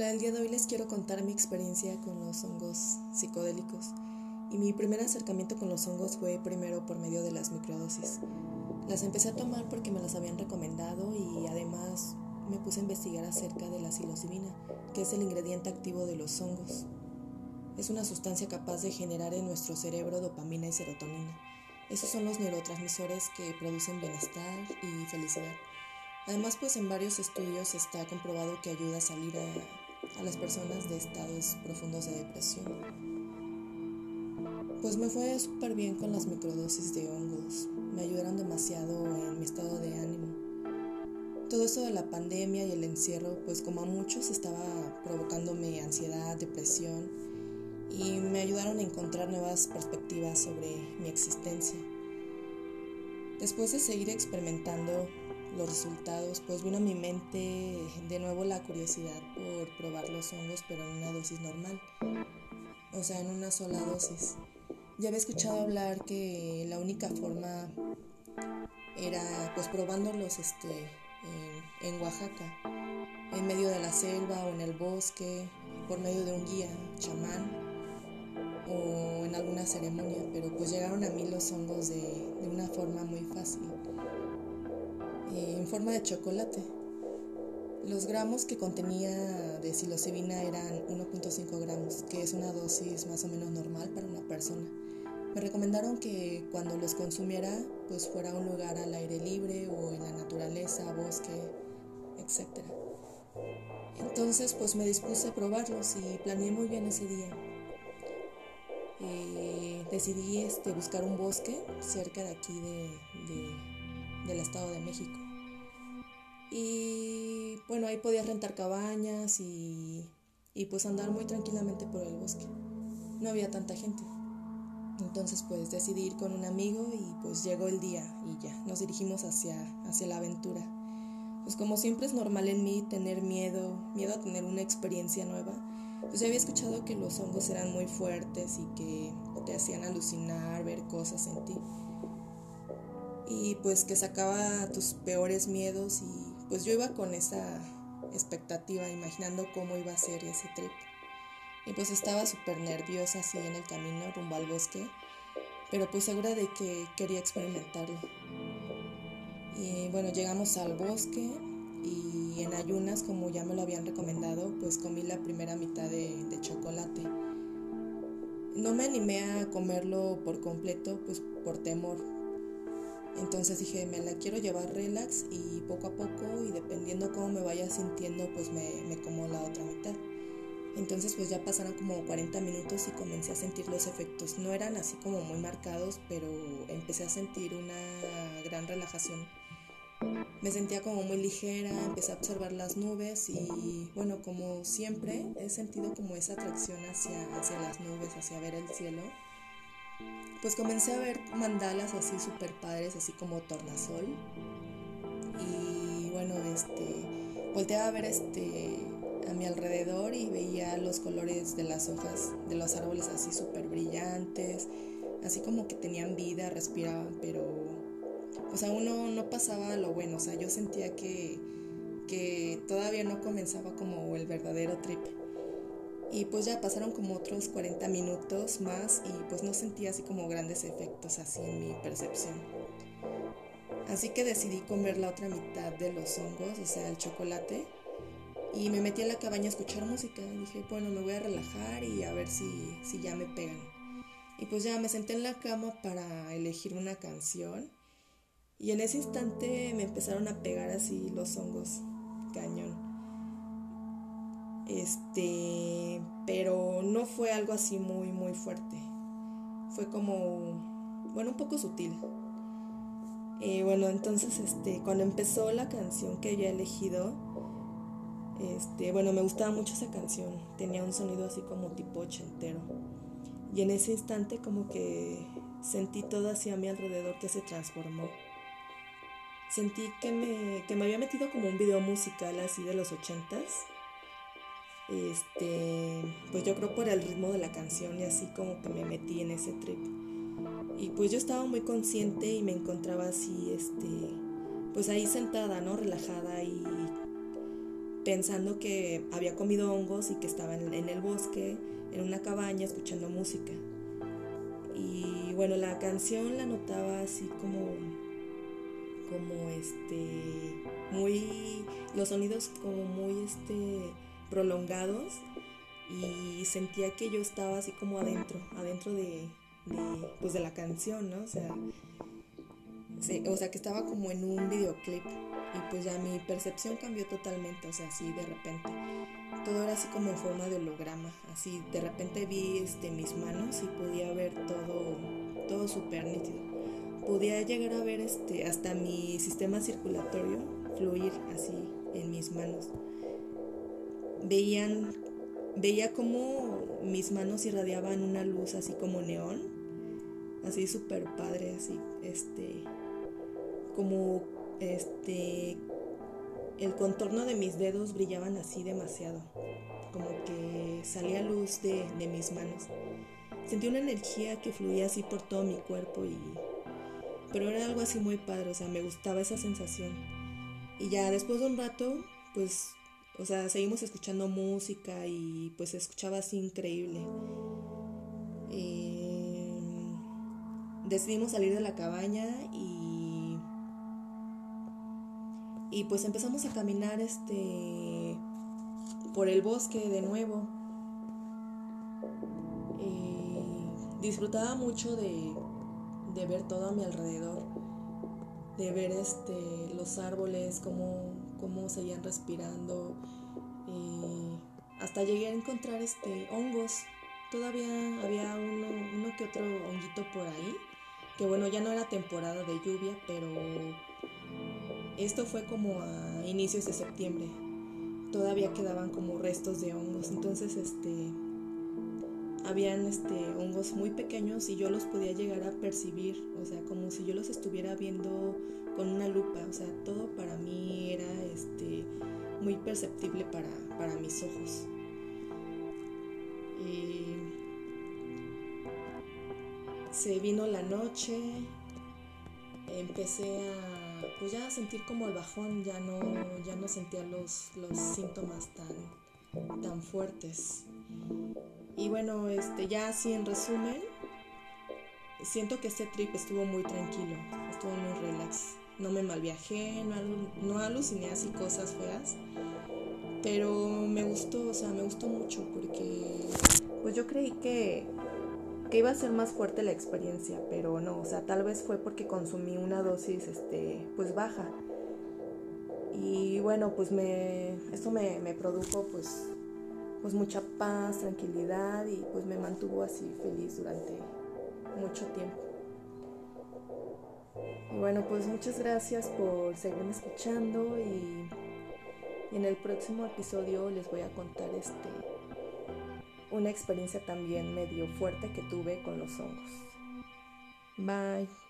Hola, el día de hoy les quiero contar mi experiencia con los hongos psicodélicos. Y mi primer acercamiento con los hongos fue primero por medio de las microdosis. Las empecé a tomar porque me las habían recomendado y además me puse a investigar acerca de la psilocibina, que es el ingrediente activo de los hongos. Es una sustancia capaz de generar en nuestro cerebro dopamina y serotonina. Esos son los neurotransmisores que producen bienestar y felicidad. Además, pues en varios estudios está comprobado que ayuda a salir a, las personas de estados profundos de depresión. Pues me fue súper bien con las microdosis de hongos. Me ayudaron demasiado en mi estado de ánimo. Todo esto de la pandemia y el encierro, pues como a muchos estaba provocándome ansiedad, depresión y me ayudaron a encontrar nuevas perspectivas sobre mi existencia. Después de seguir experimentando los resultados, pues vino a mi mente de nuevo la curiosidad por probar los hongos, pero en una dosis normal, o sea, en una sola dosis. Ya había escuchado hablar que la única forma era pues probándolos este, en, Oaxaca, en medio de la selva o en el bosque, por medio de un guía, chamán o en alguna ceremonia, pero pues llegaron a mí los hongos de, de una forma muy fácil. Eh, en forma de chocolate. Los gramos que contenía de psilocibina eran 1.5 gramos, que es una dosis más o menos normal para una persona. Me recomendaron que cuando los consumiera, pues fuera a un lugar al aire libre o en la naturaleza, bosque, etc. Entonces, pues me dispuse a probarlos y planeé muy bien ese día. Eh, decidí este, buscar un bosque cerca de aquí de del Estado de México. Y bueno, ahí podías rentar cabañas y, y pues andar muy tranquilamente por el bosque. No había tanta gente. Entonces pues decidí ir con un amigo y pues llegó el día y ya, nos dirigimos hacia, hacia la aventura. Pues como siempre es normal en mí tener miedo, miedo a tener una experiencia nueva, pues ya había escuchado que los hongos eran muy fuertes y que te hacían alucinar, ver cosas en ti y pues que sacaba tus peores miedos y pues yo iba con esa expectativa, imaginando cómo iba a ser ese trip. Y pues estaba súper nerviosa así en el camino rumbo al bosque, pero pues segura de que quería experimentarlo. Y bueno, llegamos al bosque y en ayunas, como ya me lo habían recomendado, pues comí la primera mitad de, de chocolate. No me animé a comerlo por completo, pues por temor, entonces dije, me la quiero llevar relax y poco a poco y dependiendo cómo me vaya sintiendo, pues me, como la otra mitad. Entonces pues ya pasaron como 40 minutos y comencé a sentir los efectos. No eran así como muy marcados, pero empecé a sentir una gran relajación. Me sentía como muy ligera, empecé a observar las nubes y bueno, como siempre he sentido como esa atracción hacia, hacia las nubes, hacia ver el cielo pues comencé a ver mandalas así súper padres, así como tornasol. Y bueno, este, volteaba a ver este, a mi alrededor y veía los colores de las hojas de los árboles así súper brillantes, así como que tenían vida, respiraban, pero pues aún no, no pasaba lo bueno, o sea, yo sentía que, que todavía no comenzaba como el verdadero trip. Y pues ya pasaron como otros 40 minutos más y pues no sentí así como grandes efectos así en mi percepción. Así que decidí comer la otra mitad de los hongos, o sea, el chocolate. Y me metí a la cabaña a escuchar música. Dije, bueno, me voy a relajar y a ver si, si ya me pegan. Y pues ya me senté en la cama para elegir una canción. Y en ese instante me empezaron a pegar así los hongos, cañón. Este, pero no fue algo así muy, muy fuerte. Fue como, bueno, un poco sutil. Y bueno, entonces, este, cuando empezó la canción que había elegido, este, bueno, me gustaba mucho esa canción. Tenía un sonido así como tipo ochentero. Y en ese instante como que sentí todo así a mi alrededor que se transformó. Sentí que me, que me había metido como un video musical así de los ochentas este, pues yo creo por el ritmo de la canción y así como que me metí en ese trip. Y pues yo estaba muy consciente y me encontraba así, este, pues ahí sentada, ¿no? Relajada y pensando que había comido hongos y que estaba en, el bosque, en una cabaña, escuchando música. Y bueno, la canción la notaba así como, como este, muy, los sonidos como muy este, prolongados y sentía que yo estaba así como adentro, adentro de, pues de la canción, ¿no? O sea, o sea, que estaba como en un videoclip y pues ya mi percepción cambió totalmente, o sea, así de repente. Todo era así como en forma de holograma, así de repente vi este, mis manos y podía ver todo, todo súper nítido. Podía llegar a ver este, hasta mi sistema circulatorio fluir así en mis manos. Veían, veía como mis manos irradiaban una luz así como neón, así súper padre, así, este, como este el contorno de mis dedos brillaban así demasiado, como que salía luz de, de, mis manos. Sentí una energía que fluía así por todo mi cuerpo y... Pero era algo así muy padre, o sea, me gustaba esa sensación. Y ya después de un rato, pues, o sea, seguimos escuchando música y pues se escuchaba así increíble. Eh, decidimos salir de la cabaña y y pues empezamos a caminar este por el bosque de nuevo. Eh, disfrutaba mucho de, ver todo a mi alrededor, de ver este, los árboles, cómo, cómo seguían respirando. Eh, hasta llegué a encontrar este, hongos. Todavía había uno, uno que otro honguito por ahí, que bueno, ya no era temporada de lluvia, pero esto fue como a inicios de septiembre. Todavía quedaban como restos de hongos, entonces este habían este hongos muy pequeños y yo los podía llegar a percibir, o sea, como si yo los estuviera viendo con una lupa, o sea, todo para mí era este muy perceptible para, para mis ojos. Y se vino la noche, empecé a pues ya sentir como el bajón, ya no, ya no sentía los, los síntomas tan, tan fuertes. Y bueno, este, ya así en resumen, siento que este trip estuvo muy tranquilo, estuvo muy relax. No me malviajé, no, no aluciné así cosas feas, pero me gustó, o sea, me gustó mucho porque pues yo creí que que iba a ser más fuerte la experiencia, pero no, o sea, tal vez fue porque consumí una dosis, este, pues baja. Y bueno, pues me, esto me, me produjo pues, pues mucha paz, tranquilidad y pues me mantuvo así feliz durante mucho tiempo. Y bueno, pues muchas gracias por seguirme escuchando y, y en el próximo episodio les voy a contar este una experiencia también medio fuerte que tuve con los hongos. Bye.